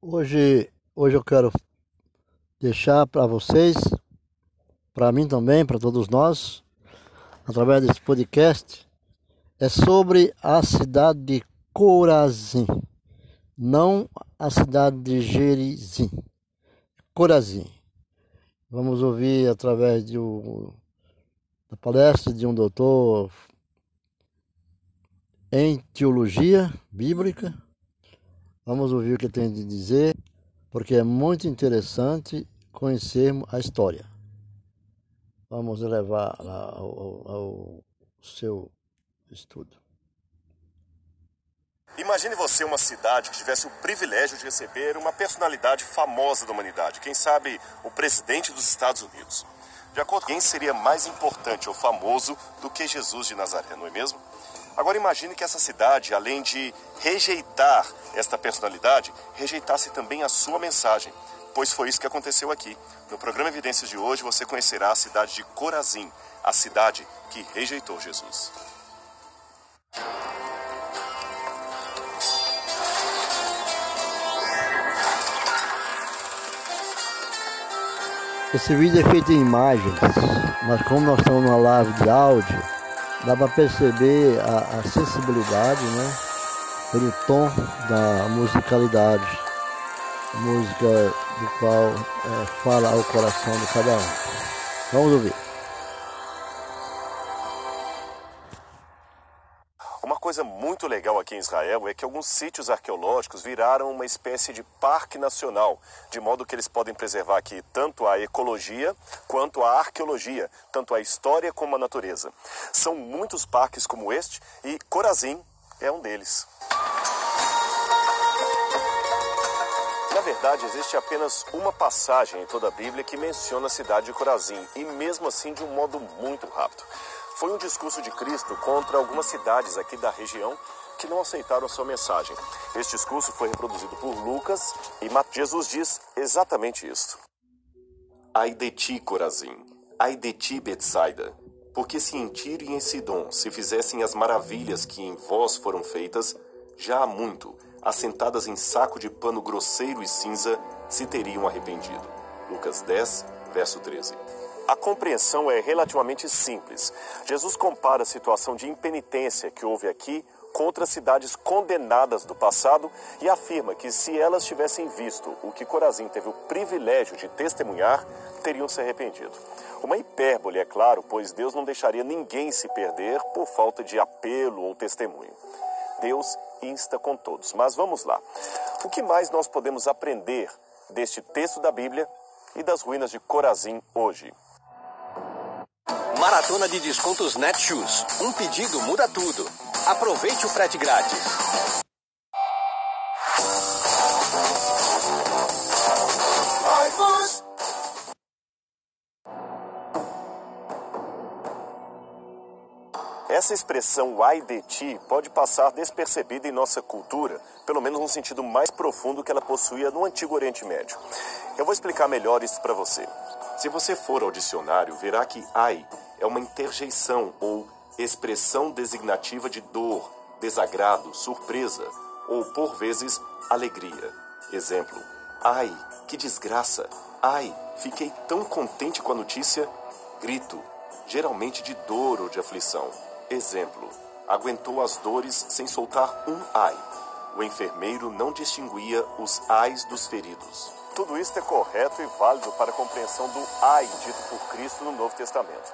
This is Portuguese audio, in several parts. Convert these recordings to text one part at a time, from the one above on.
Hoje, hoje eu quero deixar para vocês, para mim também, para todos nós, através desse podcast, é sobre a cidade de Corazim, não a cidade de Gerizim, Corazim. Vamos ouvir através de um, da palestra de um doutor em teologia bíblica. Vamos ouvir o que tem de dizer, porque é muito interessante conhecermos a história. Vamos levar ao, ao seu estudo. Imagine você uma cidade que tivesse o privilégio de receber uma personalidade famosa da humanidade, quem sabe o presidente dos Estados Unidos. De acordo com quem seria mais importante ou famoso do que Jesus de Nazaré, não é mesmo? Agora imagine que essa cidade, além de rejeitar esta personalidade, rejeitasse também a sua mensagem, pois foi isso que aconteceu aqui. No programa Evidências de hoje você conhecerá a cidade de Corazim, a cidade que rejeitou Jesus. Esse vídeo é feito em imagens, mas como nós estamos numa live de áudio, dá para perceber a, a, sensibilidade, né? Pelo tom da musicalidade, música do qual é, fala ao coração de cada um. Vamos ouvir. Coisa muito legal aqui em Israel é que alguns sítios arqueológicos viraram uma espécie de parque nacional, de modo que eles podem preservar aqui tanto a ecologia quanto a arqueologia, tanto a história como a natureza. São muitos parques como este e Corazim é um deles. Na verdade, existe apenas uma passagem em toda a Bíblia que menciona a cidade de Corazim, e mesmo assim de um modo muito rápido foi um discurso de Cristo contra algumas cidades aqui da região que não aceitaram a sua mensagem. Este discurso foi reproduzido por Lucas e Jesus diz exatamente isso. Ai de ti, Corazim, ai de ti, Betsaida, porque se em Tiro e em Sidom se fizessem as maravilhas que em vós foram feitas, já há muito, assentadas em saco de pano grosseiro e cinza, se teriam arrependido. Lucas 10, verso 13. A compreensão é relativamente simples. Jesus compara a situação de impenitência que houve aqui com outras cidades condenadas do passado e afirma que se elas tivessem visto o que Corazim teve o privilégio de testemunhar, teriam se arrependido. Uma hipérbole, é claro, pois Deus não deixaria ninguém se perder por falta de apelo ou testemunho. Deus insta com todos. Mas vamos lá. O que mais nós podemos aprender deste texto da Bíblia e das ruínas de Corazim hoje? Maratona de descontos Netshoes. Um pedido muda tudo. Aproveite o frete grátis. Essa expressão ai de ti pode passar despercebida em nossa cultura, pelo menos no sentido mais profundo que ela possuía no Antigo Oriente Médio. Eu vou explicar melhor isso para você. Se você for ao dicionário, verá que ai é uma interjeição ou expressão designativa de dor, desagrado, surpresa ou, por vezes, alegria. Exemplo: Ai, que desgraça! Ai, fiquei tão contente com a notícia! Grito, geralmente de dor ou de aflição. Exemplo: Aguentou as dores sem soltar um ai. O enfermeiro não distinguia os ais dos feridos. Tudo isso é correto e válido para a compreensão do ai dito por Cristo no Novo Testamento.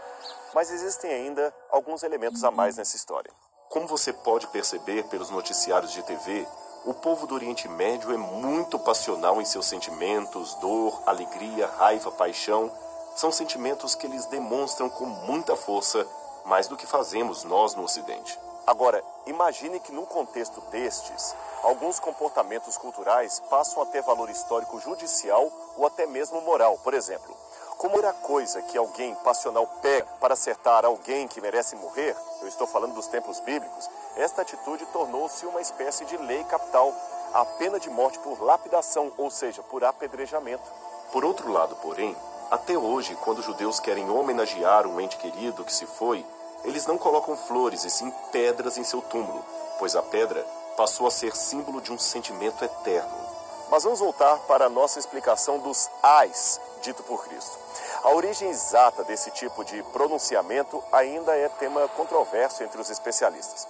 Mas existem ainda alguns elementos a mais nessa história. Como você pode perceber pelos noticiários de TV, o povo do Oriente Médio é muito passional em seus sentimentos, dor, alegria, raiva, paixão. São sentimentos que eles demonstram com muita força, mais do que fazemos nós no Ocidente. Agora, imagine que num contexto destes, alguns comportamentos culturais passam a ter valor histórico judicial ou até mesmo moral. Por exemplo, como era coisa que alguém passional pega para acertar alguém que merece morrer, eu estou falando dos tempos bíblicos, esta atitude tornou-se uma espécie de lei capital, a pena de morte por lapidação, ou seja, por apedrejamento. Por outro lado, porém, até hoje, quando os judeus querem homenagear um ente querido que se foi, eles não colocam flores e sim pedras em seu túmulo, pois a pedra passou a ser símbolo de um sentimento eterno. Mas vamos voltar para a nossa explicação dos ais dito por Cristo. A origem exata desse tipo de pronunciamento ainda é tema controverso entre os especialistas.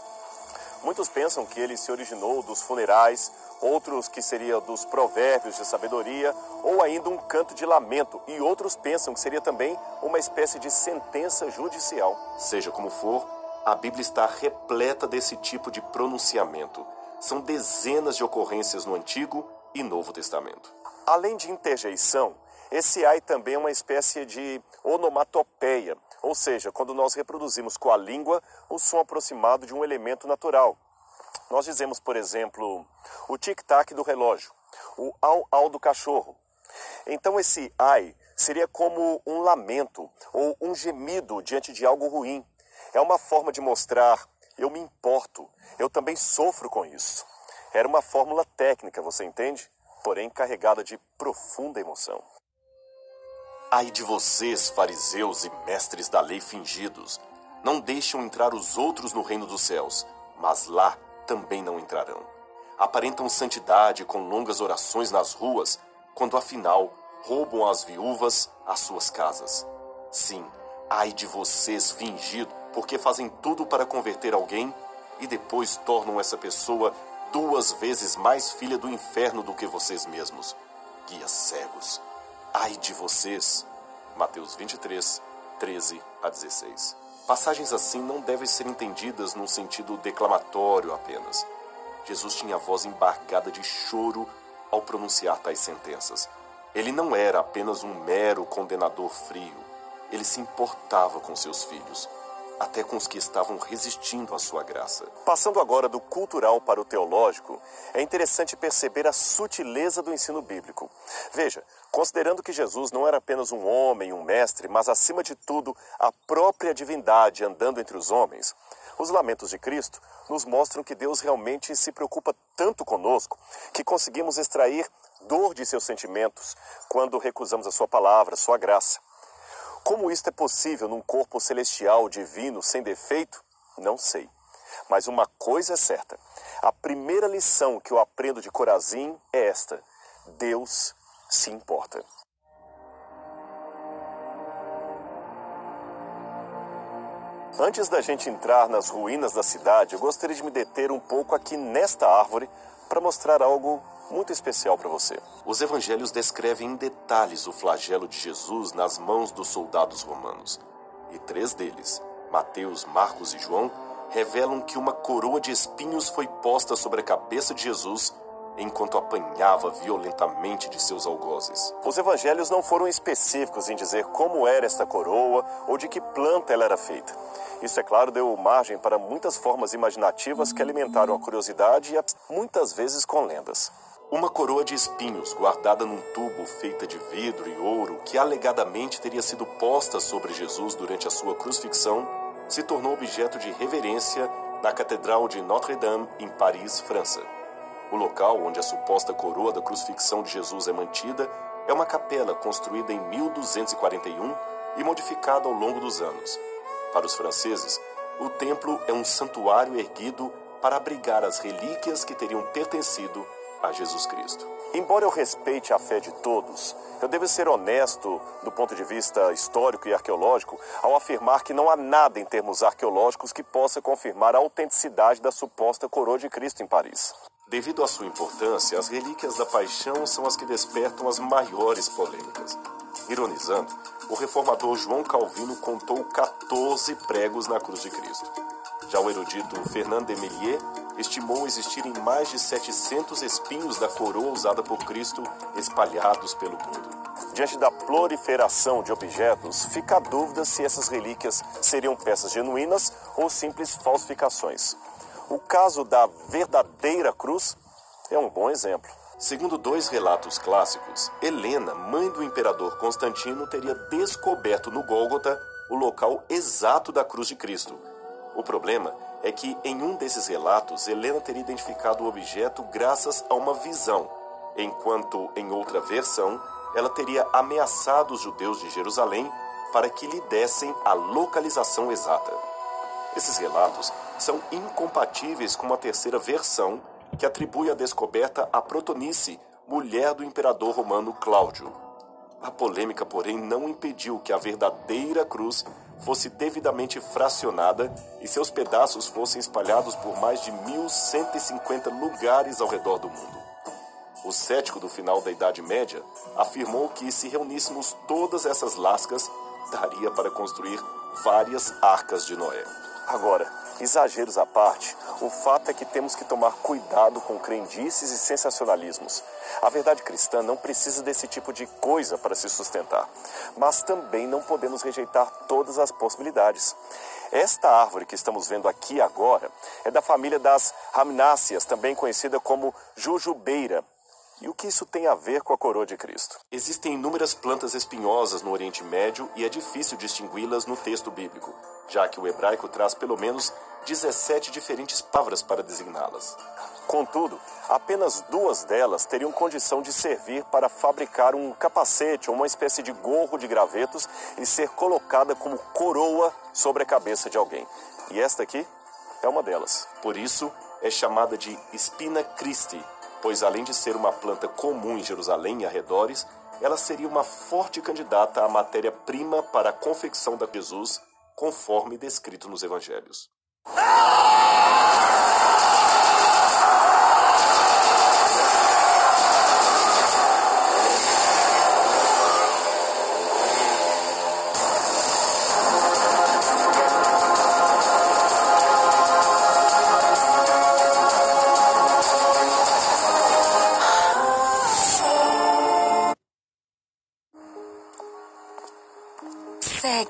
Muitos pensam que ele se originou dos funerais, outros que seria dos provérbios de sabedoria, ou ainda um canto de lamento, e outros pensam que seria também uma espécie de sentença judicial. Seja como for, a Bíblia está repleta desse tipo de pronunciamento. São dezenas de ocorrências no Antigo e Novo Testamento. Além de interjeição, esse ai também é uma espécie de onomatopeia, ou seja, quando nós reproduzimos com a língua o som aproximado de um elemento natural. Nós dizemos, por exemplo, o tic-tac do relógio, o au-au do cachorro. Então esse ai seria como um lamento ou um gemido diante de algo ruim. É uma forma de mostrar eu me importo, eu também sofro com isso. Era uma fórmula técnica, você entende? Porém carregada de profunda emoção. Ai de vocês, fariseus e mestres da lei fingidos! Não deixam entrar os outros no reino dos céus, mas lá também não entrarão. Aparentam santidade com longas orações nas ruas, quando afinal roubam as viúvas às suas casas. Sim, ai de vocês fingidos, porque fazem tudo para converter alguém e depois tornam essa pessoa duas vezes mais filha do inferno do que vocês mesmos. Guias cegos. Ai de vocês! Mateus 23, 13 a 16. Passagens assim não devem ser entendidas num sentido declamatório apenas. Jesus tinha a voz embargada de choro ao pronunciar tais sentenças. Ele não era apenas um mero condenador frio. Ele se importava com seus filhos até com os que estavam resistindo à sua graça. Passando agora do cultural para o teológico, é interessante perceber a sutileza do ensino bíblico. Veja, considerando que Jesus não era apenas um homem, um mestre, mas acima de tudo a própria divindade andando entre os homens, os lamentos de Cristo nos mostram que Deus realmente se preocupa tanto conosco que conseguimos extrair dor de seus sentimentos quando recusamos a sua palavra, a sua graça. Como isto é possível num corpo celestial divino sem defeito? Não sei. Mas uma coisa é certa: a primeira lição que eu aprendo de Corazim é esta: Deus se importa. Antes da gente entrar nas ruínas da cidade, eu gostaria de me deter um pouco aqui nesta árvore para mostrar algo muito especial para você. Os evangelhos descrevem em detalhes o flagelo de Jesus nas mãos dos soldados romanos. E três deles, Mateus, Marcos e João, revelam que uma coroa de espinhos foi posta sobre a cabeça de Jesus enquanto apanhava violentamente de seus algozes. Os evangelhos não foram específicos em dizer como era esta coroa ou de que planta ela era feita. Isso, é claro, deu margem para muitas formas imaginativas que alimentaram a curiosidade e muitas vezes com lendas. Uma coroa de espinhos guardada num tubo feita de vidro e ouro, que alegadamente teria sido posta sobre Jesus durante a sua crucifixão, se tornou objeto de reverência na Catedral de Notre-Dame, em Paris, França. O local onde a suposta coroa da crucifixão de Jesus é mantida é uma capela construída em 1241 e modificada ao longo dos anos. Para os franceses, o templo é um santuário erguido para abrigar as relíquias que teriam pertencido a Jesus Cristo. Embora eu respeite a fé de todos, eu devo ser honesto do ponto de vista histórico e arqueológico ao afirmar que não há nada em termos arqueológicos que possa confirmar a autenticidade da suposta coroa de Cristo em Paris. Devido à sua importância, as relíquias da paixão são as que despertam as maiores polêmicas. Ironizando, o reformador João Calvino contou 14 pregos na cruz de Cristo. Já o erudito Fernand de Méliès estimou existirem mais de 700 espinhos da coroa usada por Cristo espalhados pelo mundo. Diante da proliferação de objetos, fica a dúvida se essas relíquias seriam peças genuínas ou simples falsificações. O caso da verdadeira cruz é um bom exemplo. Segundo dois relatos clássicos, Helena, mãe do imperador Constantino, teria descoberto no Gólgota o local exato da cruz de Cristo. O problema é que em um desses relatos, Helena teria identificado o objeto graças a uma visão, enquanto em outra versão, ela teria ameaçado os judeus de Jerusalém para que lhe dessem a localização exata. Esses relatos são incompatíveis com uma terceira versão que atribui a descoberta a Protonice, mulher do imperador romano Cláudio. A polêmica, porém, não impediu que a verdadeira cruz fosse devidamente fracionada e seus pedaços fossem espalhados por mais de 1.150 lugares ao redor do mundo. O cético do final da Idade Média afirmou que se reuníssemos todas essas lascas, daria para construir várias arcas de Noé. Agora, exageros à parte, o fato é que temos que tomar cuidado com crendices e sensacionalismos. A verdade cristã não precisa desse tipo de coisa para se sustentar, mas também não podemos rejeitar todas as possibilidades. Esta árvore que estamos vendo aqui agora é da família das Ramináceas, também conhecida como jujubeira, e o que isso tem a ver com a coroa de Cristo? Existem inúmeras plantas espinhosas no Oriente Médio e é difícil distingui-las no texto bíblico, já que o hebraico traz pelo menos 17 diferentes palavras para designá-las. Contudo, apenas duas delas teriam condição de servir para fabricar um capacete ou uma espécie de gorro de gravetos e ser colocada como coroa sobre a cabeça de alguém. E esta aqui é uma delas. Por isso, é chamada de Spina Christi, pois além de ser uma planta comum em Jerusalém e arredores, ela seria uma forte candidata à matéria-prima para a confecção da Jesus, conforme descrito nos evangelhos.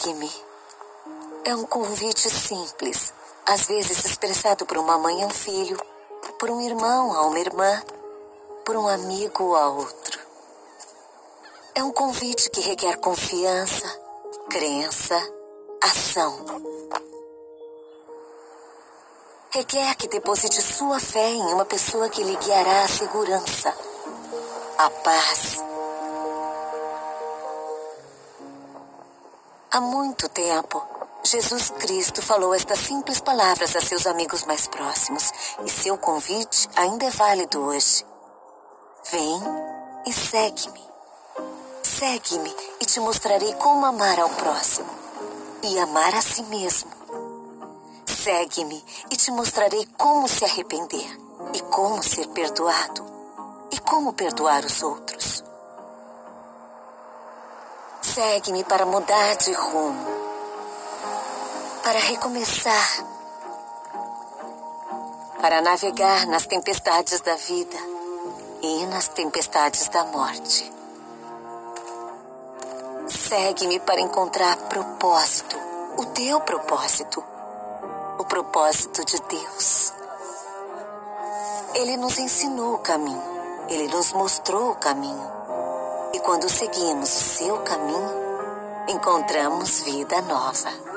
Segue-me. É um convite simples, às vezes expressado por uma mãe a um filho, por um irmão a uma irmã, por um amigo a outro. É um convite que requer confiança, crença, ação. Requer que deposite sua fé em uma pessoa que lhe guiará a segurança, a paz Há muito tempo, Jesus Cristo falou estas simples palavras a seus amigos mais próximos e seu convite ainda é válido hoje. Vem e segue-me. Segue-me e te mostrarei como amar ao próximo e amar a si mesmo. Segue-me e te mostrarei como se arrepender e como ser perdoado e como perdoar os outros. Segue-me para mudar de rumo, para recomeçar, para navegar nas tempestades da vida e nas tempestades da morte. Segue-me para encontrar propósito, o teu propósito, o propósito de Deus. Ele nos ensinou o caminho, ele nos mostrou o caminho. E quando seguimos o seu caminho, encontramos vida nova.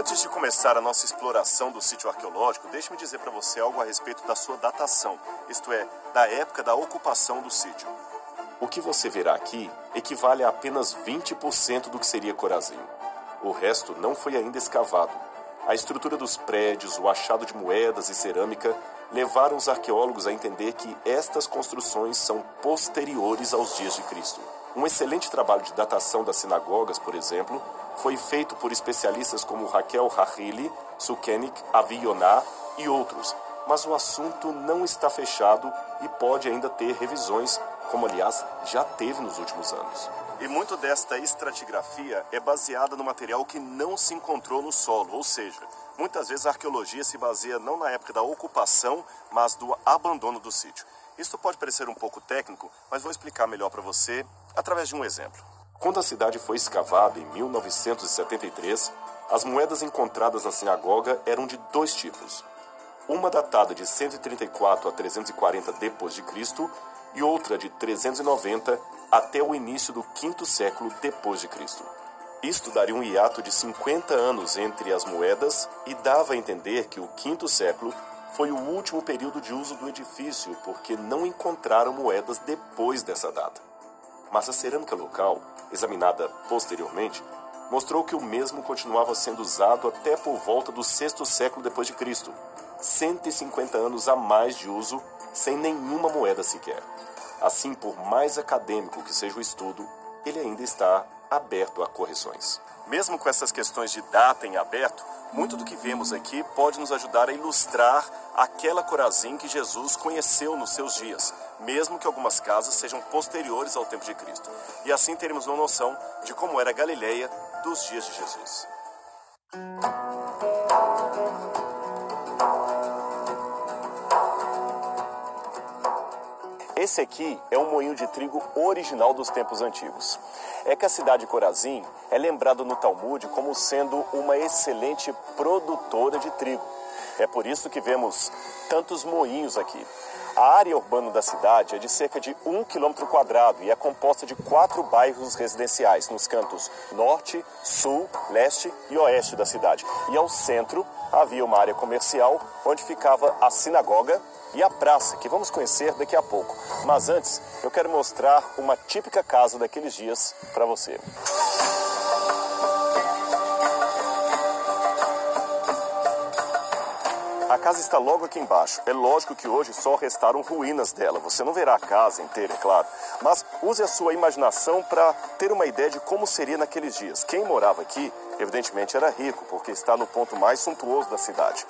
Antes de começar a nossa exploração do sítio arqueológico, deixe-me dizer para você algo a respeito da sua datação, isto é, da época da ocupação do sítio. O que você verá aqui equivale a apenas 20% do que seria Corazim. O resto não foi ainda escavado. A estrutura dos prédios, o achado de moedas e cerâmica levaram os arqueólogos a entender que estas construções são posteriores aos dias de Cristo. Um excelente trabalho de datação das sinagogas, por exemplo, foi feito por especialistas como Raquel Hachili, Sukenik, Avioná e outros, mas o assunto não está fechado e pode ainda ter revisões, como aliás já teve nos últimos anos. E muito desta estratigrafia é baseada no material que não se encontrou no solo, ou seja, muitas vezes a arqueologia se baseia não na época da ocupação, mas do abandono do sítio. Isso pode parecer um pouco técnico, mas vou explicar melhor para você através de um exemplo. Quando a cidade foi escavada em 1973, As moedas encontradas na sinagoga eram de dois tipos. Uma datada de 134 a 340 depois de Cristo e outra de 390 até o início do quinto século Cristo. Isto daria um hiato de 50 anos entre as moedas e dava a entender que o quinto século foi o último período de uso do edifício, porque não encontraram moedas depois dessa data. Mas a cerâmica local, examinada posteriormente, mostrou que o mesmo continuava sendo usado até por volta do sexto século depois de Cristo, 150 anos a mais de uso, sem nenhuma moeda sequer. Assim, por mais acadêmico que seja o estudo, ele ainda está aberto a correções. Mesmo com essas questões de data em aberto, muito do que vemos aqui pode nos ajudar a ilustrar aquela Corazim que Jesus conheceu nos seus dias, mesmo que algumas casas sejam posteriores ao tempo de Cristo. E assim teremos uma noção de como era Galileia dos dias de Jesus. Esse aqui é um moinho de trigo original dos tempos antigos. É que a cidade de Corazim é lembrada no Talmud como sendo uma excelente produtora de trigo. É por isso que vemos tantos moinhos aqui. A área urbana da cidade é de cerca de um quilômetro quadrado e é composta de quatro bairros residenciais nos cantos norte, sul, leste e oeste da cidade. E ao centro havia uma área comercial onde ficava a sinagoga e a praça, que vamos conhecer daqui a pouco. Mas antes, eu quero mostrar uma típica casa daqueles dias para você. A casa está logo aqui embaixo. É lógico que hoje só restaram ruínas dela. Você não verá a casa inteira, é claro. Mas use a sua imaginação para ter uma ideia de como seria naqueles dias. Quem morava aqui, evidentemente, era rico, porque está no ponto mais suntuoso da cidade.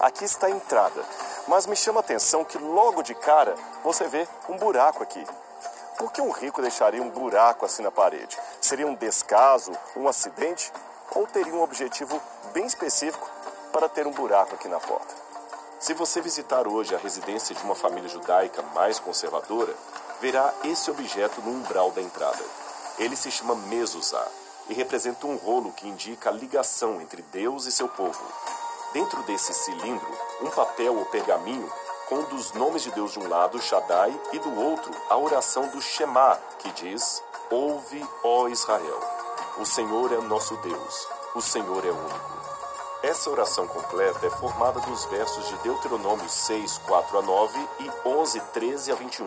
Aqui está a entrada. Mas me chama a atenção que logo de cara você vê um buraco aqui. Por que um rico deixaria um buraco assim na parede? Seria um descaso, um acidente? Ou teria um objetivo bem específico para ter um buraco aqui na porta? Se você visitar hoje a residência de uma família judaica mais conservadora, verá esse objeto no umbral da entrada. Ele se chama mezuzá e representa um rolo que indica a ligação entre Deus e seu povo. Dentro desse cilindro, um papel ou pergaminho com dos nomes de Deus de um lado, Shaddai, e do outro, a oração do Shema, que diz: Ouve, ó Israel, o Senhor é nosso Deus, o Senhor é único. Essa oração completa é formada dos versos de Deuteronômio 6, 4 a 9 e 11, 13 a 21.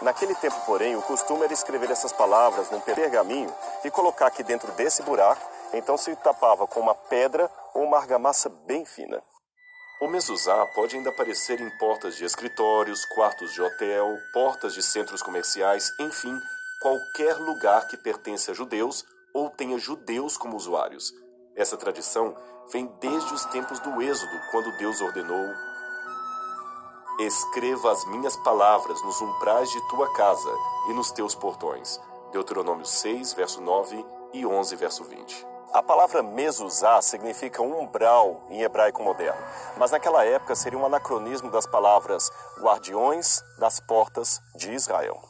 Naquele tempo, porém, o costume era escrever essas palavras num pergaminho e colocar aqui dentro desse buraco, então se tapava com uma pedra ou uma argamassa bem fina. O mezuzá pode ainda aparecer em portas de escritórios, quartos de hotel, portas de centros comerciais, enfim, qualquer lugar que pertence a judeus ou tenha judeus como usuários. Essa tradição vem desde os tempos do Êxodo, quando Deus ordenou: Escreva as minhas palavras nos umbrais de tua casa e nos teus portões. Deuteronômio 6, verso 9 e 11, verso 20. A palavra mezuzá significa umbral em hebraico moderno, mas naquela época seria um anacronismo das palavras guardiões das portas de Israel.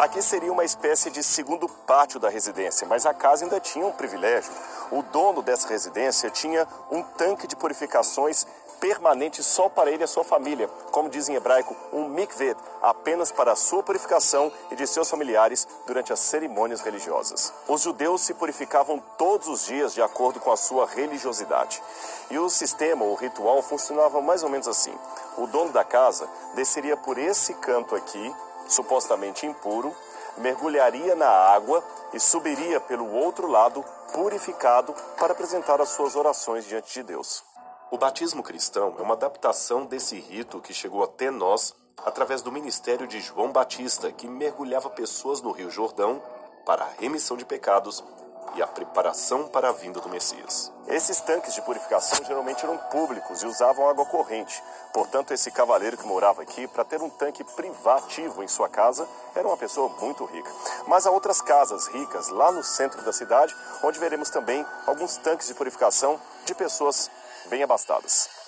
Aqui seria uma espécie de segundo pátio da residência, mas a casa ainda tinha um privilégio. O dono dessa residência tinha um tanque de purificações permanente só para ele e a sua família, como diz em hebraico, um mikveh, apenas para a sua purificação e de seus familiares durante as cerimônias religiosas. Os judeus se purificavam todos os dias de acordo com a sua religiosidade. E o sistema, o ritual, funcionava mais ou menos assim. O dono da casa desceria por esse canto aqui, supostamente impuro, mergulharia na água e subiria pelo outro lado, purificado, para apresentar as suas orações diante de Deus. O batismo cristão é uma adaptação desse rito que chegou até nós através do ministério de João Batista, que mergulhava pessoas no Rio Jordão para a remissão de pecados e a preparação para a vinda do Messias. Esses tanques de purificação geralmente eram públicos e usavam água corrente. Portanto, esse cavaleiro que morava aqui, para ter um tanque privativo em sua casa, era uma pessoa muito rica. Mas há outras casas ricas lá no centro da cidade, onde veremos também alguns tanques de purificação de pessoas bem abastadas.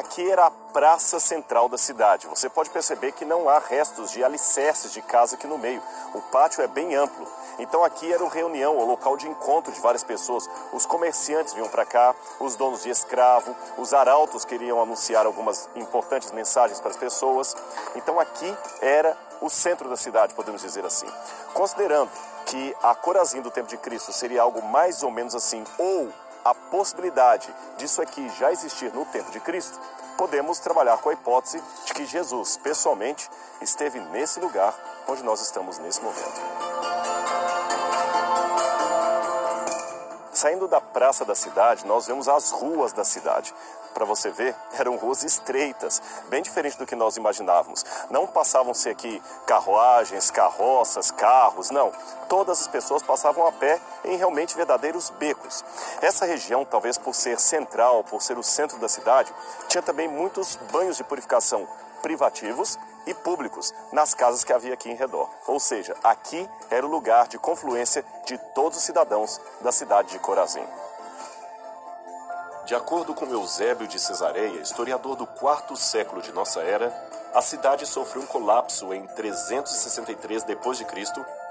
Aqui era a praça central da cidade. Você pode perceber que não há restos de alicerces de casa aqui no meio. O pátio é bem amplo. Então aqui era uma reunião, o local de encontro de várias pessoas. Os comerciantes vinham para cá, os donos de escravo, os arautos queriam anunciar algumas importantes mensagens para as pessoas. Então aqui era o centro da cidade, podemos dizer assim. Considerando que a Corazim do tempo de Cristo seria algo mais ou menos assim, ou a possibilidade disso aqui já existir no tempo de Cristo, podemos trabalhar com a hipótese de que Jesus, pessoalmente, esteve nesse lugar onde nós estamos nesse momento. Saindo da praça da cidade, nós vemos as ruas da cidade para você ver, eram ruas estreitas, bem diferente do que nós imaginávamos. Não passavam-se aqui carruagens, carroças, carros, não. Todas as pessoas passavam a pé em realmente verdadeiros becos. Essa região, talvez por ser central, por ser o centro da cidade, tinha também muitos banhos de purificação privativos e públicos nas casas que havia aqui em redor. Ou seja, aqui era o lugar de confluência de todos os cidadãos da cidade de Corazim. De acordo com Eusébio de Cesareia, historiador do quarto século de nossa era, a cidade sofreu um colapso em 363 d.C.,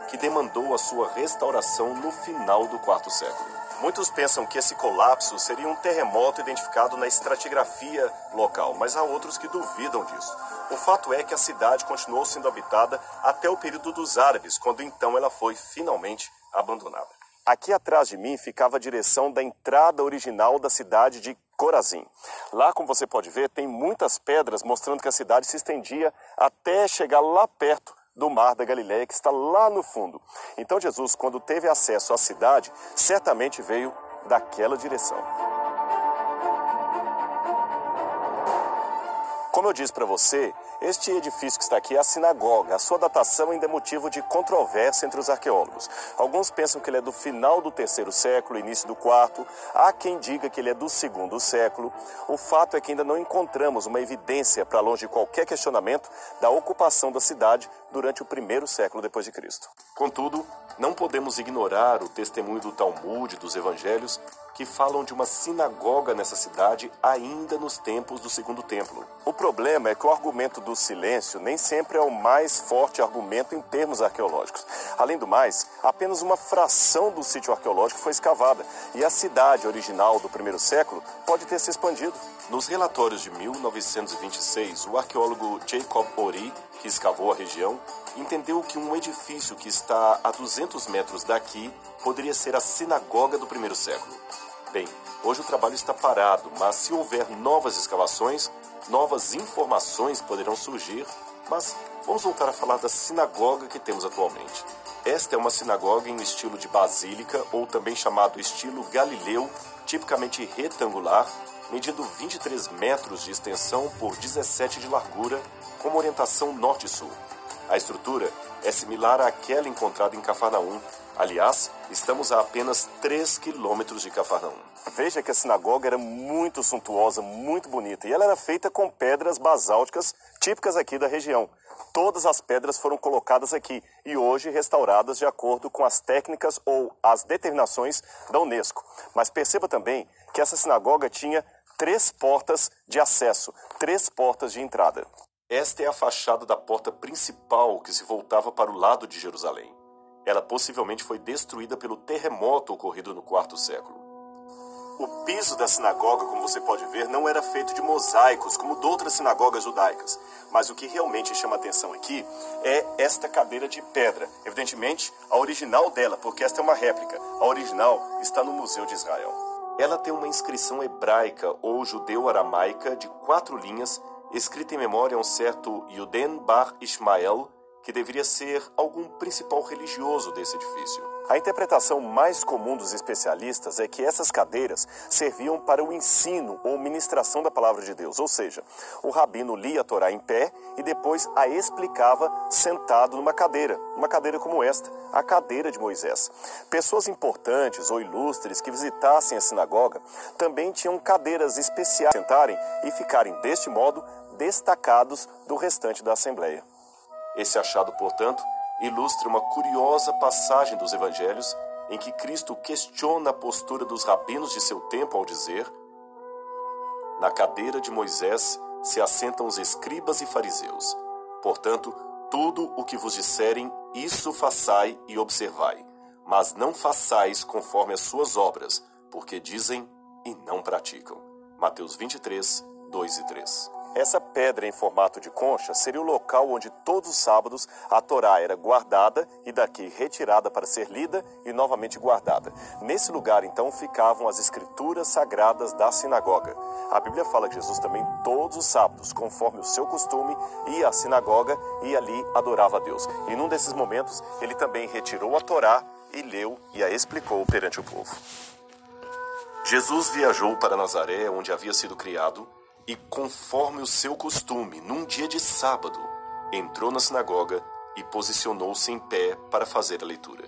que demandou a sua restauração no final do quarto século. Muitos pensam que esse colapso seria um terremoto identificado na estratigrafia local, mas há outros que duvidam disso. O fato é que a cidade continuou sendo habitada até o período dos árabes, quando então ela foi finalmente abandonada. Aqui atrás de mim ficava a direção da entrada original da cidade de Corazim. Lá, como você pode ver, tem muitas pedras mostrando que a cidade se estendia até chegar lá perto do Mar da Galileia, que está lá no fundo. Então Jesus, quando teve acesso à cidade, certamente veio daquela direção. Como eu disse para você, este edifício que está aqui é a sinagoga. A sua datação ainda é motivo de controvérsia entre os arqueólogos. Alguns pensam que ele é do final do terceiro século, início do quarto. Há quem diga que ele é do segundo século. O fato é que ainda não encontramos uma evidência, para longe de qualquer questionamento, da ocupação da cidade durante o primeiro século depois de Cristo. Contudo, não podemos ignorar o testemunho do Talmud dos evangelhos que falam de uma sinagoga nessa cidade ainda nos tempos do segundo templo. O problema é que o argumento do silêncio nem sempre é o mais forte argumento em termos arqueológicos. Além do mais, apenas uma fração do sítio arqueológico foi escavada e a cidade original do primeiro século pode ter se expandido. Nos relatórios de 1926, o arqueólogo Jacob Ori, que escavou a região, entendeu que um edifício que está a 200 metros daqui poderia ser a sinagoga do primeiro século. Bem, hoje o trabalho está parado, mas se houver novas escavações, novas informações poderão surgir. Mas vamos voltar a falar da sinagoga que temos atualmente. Esta é uma sinagoga em estilo de basílica, ou também chamado estilo galileu, tipicamente retangular, medindo 23 metros de extensão por 17 de largura, com orientação norte-sul. A estrutura é similar àquela encontrada em Cafarnaum, Aliás, estamos a apenas 3 quilômetros de Cafarnaum. Veja que a sinagoga era muito suntuosa, muito bonita, e ela era feita com pedras basálticas típicas aqui da região. Todas as pedras foram colocadas aqui e hoje restauradas de acordo com as técnicas ou as determinações da Unesco. Mas perceba também que essa sinagoga tinha três portas de acesso, três portas de entrada. Esta é a fachada da porta principal que se voltava para o lado de Jerusalém. Ela possivelmente foi destruída pelo terremoto ocorrido no quarto século. O piso da sinagoga, como você pode ver, não era feito de mosaicos, como de outras sinagogas judaicas. Mas o que realmente chama atenção aqui é esta cadeira de pedra. Evidentemente, a original dela, porque esta é uma réplica. A original está no Museu de Israel. Ela tem uma inscrição hebraica ou judeu-aramaica de quatro linhas, escrita em memória a um certo Yuden Bar Ishmael, que deveria ser algum principal religioso desse edifício. A interpretação mais comum dos especialistas é que essas cadeiras serviam para o ensino ou ministração da palavra de Deus, ou seja, o rabino lia a Torá em pé e depois a explicava sentado numa cadeira, uma cadeira como esta, a cadeira de Moisés. Pessoas importantes ou ilustres que visitassem a sinagoga também tinham cadeiras especiais sentarem e ficarem deste modo destacados do restante da assembleia. Esse achado, portanto, ilustra uma curiosa passagem dos evangelhos em que Cristo questiona a postura dos rabinos de seu tempo ao dizer: Na cadeira de Moisés se assentam os escribas e fariseus. Portanto, tudo o que vos disserem, isso façai e observai. Mas não façais conforme as suas obras, porque dizem e não praticam. Mateus 23, 2 e 3. Essa pedra em formato de concha seria o local onde todos os sábados a Torá era guardada e daqui retirada para ser lida e novamente guardada. Nesse lugar, então, ficavam as escrituras sagradas da sinagoga. A Bíblia fala que Jesus também, todos os sábados, conforme o seu costume, ia à sinagoga e ali adorava a Deus. E num desses momentos, ele também retirou a Torá e leu e a explicou perante o povo. Jesus viajou para Nazaré, onde havia sido criado e, conforme o seu costume, num dia de sábado, entrou na sinagoga e posicionou-se em pé para fazer a leitura.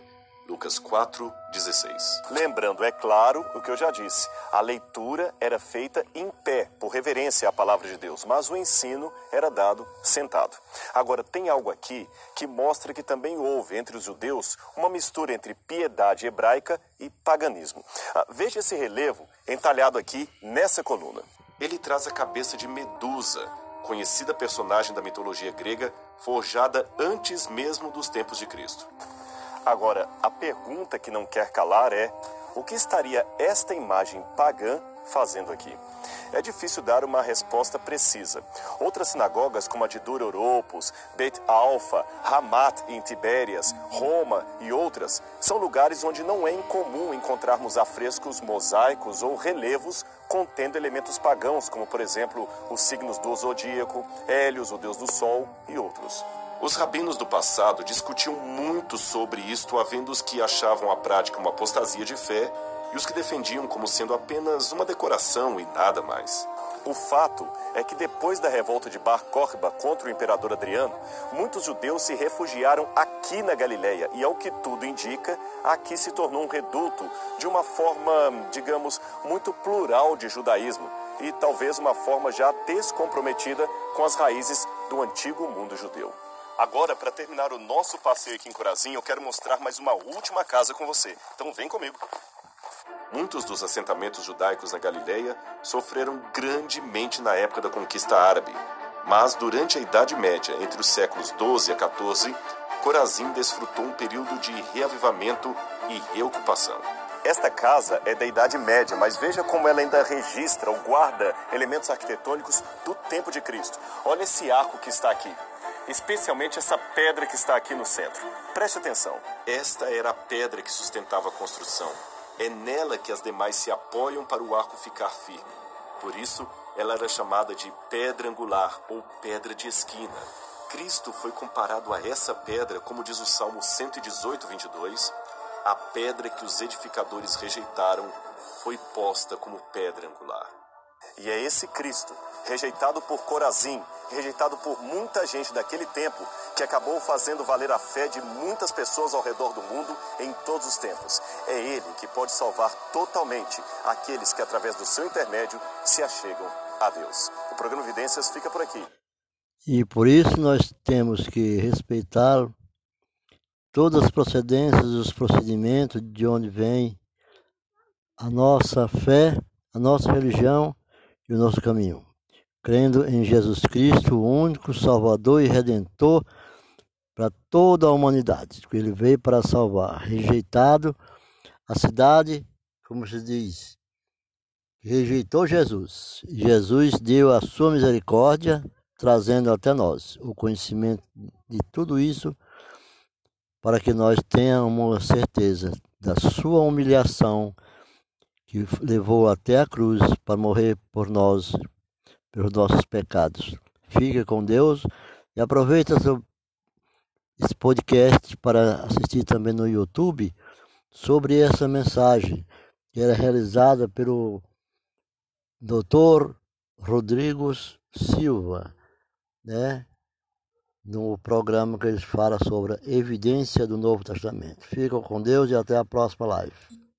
Lucas 4, 16. Lembrando, é claro, o que eu já disse, a leitura era feita em pé, por reverência à palavra de Deus, mas o ensino era dado sentado. Agora, tem algo aqui que mostra que também houve entre os judeus uma mistura entre piedade hebraica e paganismo. Ah, veja esse relevo entalhado aqui nessa coluna ele traz a cabeça de Medusa, conhecida personagem da mitologia grega, forjada antes mesmo dos tempos de Cristo. Agora, a pergunta que não quer calar é: o que estaria esta imagem pagã fazendo aqui? É difícil dar uma resposta precisa. Outras sinagogas, como a de Duroropos, Beit Alfa, Hamat em Tibérias, Roma e outras, são lugares onde não é incomum encontrarmos afrescos mosaicos ou relevos contendo elementos pagãos, como por exemplo os signos do zodíaco, Hélios, o deus do sol e outros. Os rabinos do passado discutiam muito sobre isto, havendo os que achavam a prática uma apostasia de fé e os que defendiam como sendo apenas uma decoração e nada mais. O fato é que depois da revolta de Bar Kokhba contra o imperador Adriano, muitos judeus se refugiaram aqui na Galileia e, ao que tudo indica, aqui se tornou um reduto de uma forma, digamos, muito plural de judaísmo e talvez uma forma já descomprometida com as raízes do antigo mundo judeu. Agora, para terminar o nosso passeio aqui em Corazim, eu quero mostrar mais uma última casa com você. Então vem comigo. Muitos dos assentamentos judaicos na Galileia sofreram grandemente na época da conquista árabe, mas durante a Idade Média, entre os séculos 12 a 14, Corazim desfrutou um período de reavivamento e reocupação. Esta casa é da Idade Média, mas veja como ela ainda registra ou guarda elementos arquitetônicos do tempo de Cristo. Olha esse arco que está aqui, especialmente essa pedra que está aqui no centro. Preste atenção. Esta era a pedra que sustentava a construção. É nela que as demais se apoiam para o arco ficar firme. Por isso, ela era chamada de pedra angular ou pedra de esquina. Cristo foi comparado a essa pedra, como diz o Salmo 118, 22, a pedra que os edificadores rejeitaram foi posta como pedra angular. E é esse Cristo, rejeitado por Corazim, rejeitado por muita gente daquele tempo, que acabou fazendo valer a fé de muitas pessoas ao redor do mundo em todos os tempos. É Ele que pode salvar totalmente aqueles que, através do seu intermédio, se achegam a Deus. O programa Evidências fica por aqui. E por isso nós temos que respeitar todas as procedências, os procedimentos de onde vem a nossa fé, a nossa religião e o nosso caminho. Crendo em Jesus Cristo, o único Salvador e Redentor para toda a humanidade. Ele veio para salvar. Rejeitado, a cidade, como se diz, rejeitou Jesus. Jesus deu a sua misericórdia, trazendo até nós o conhecimento de tudo isso, para que nós tenhamos certeza da sua humilhação, que levou até a cruz para morrer por nós, pelos nossos pecados. Fica com Deus e aproveita esse podcast para assistir também no YouTube sobre essa mensagem que era realizada pelo Dr. Rodrigo Silva, né? No programa que eles falam sobre a evidência do Novo Testamento. Ficam com Deus e até a próxima live.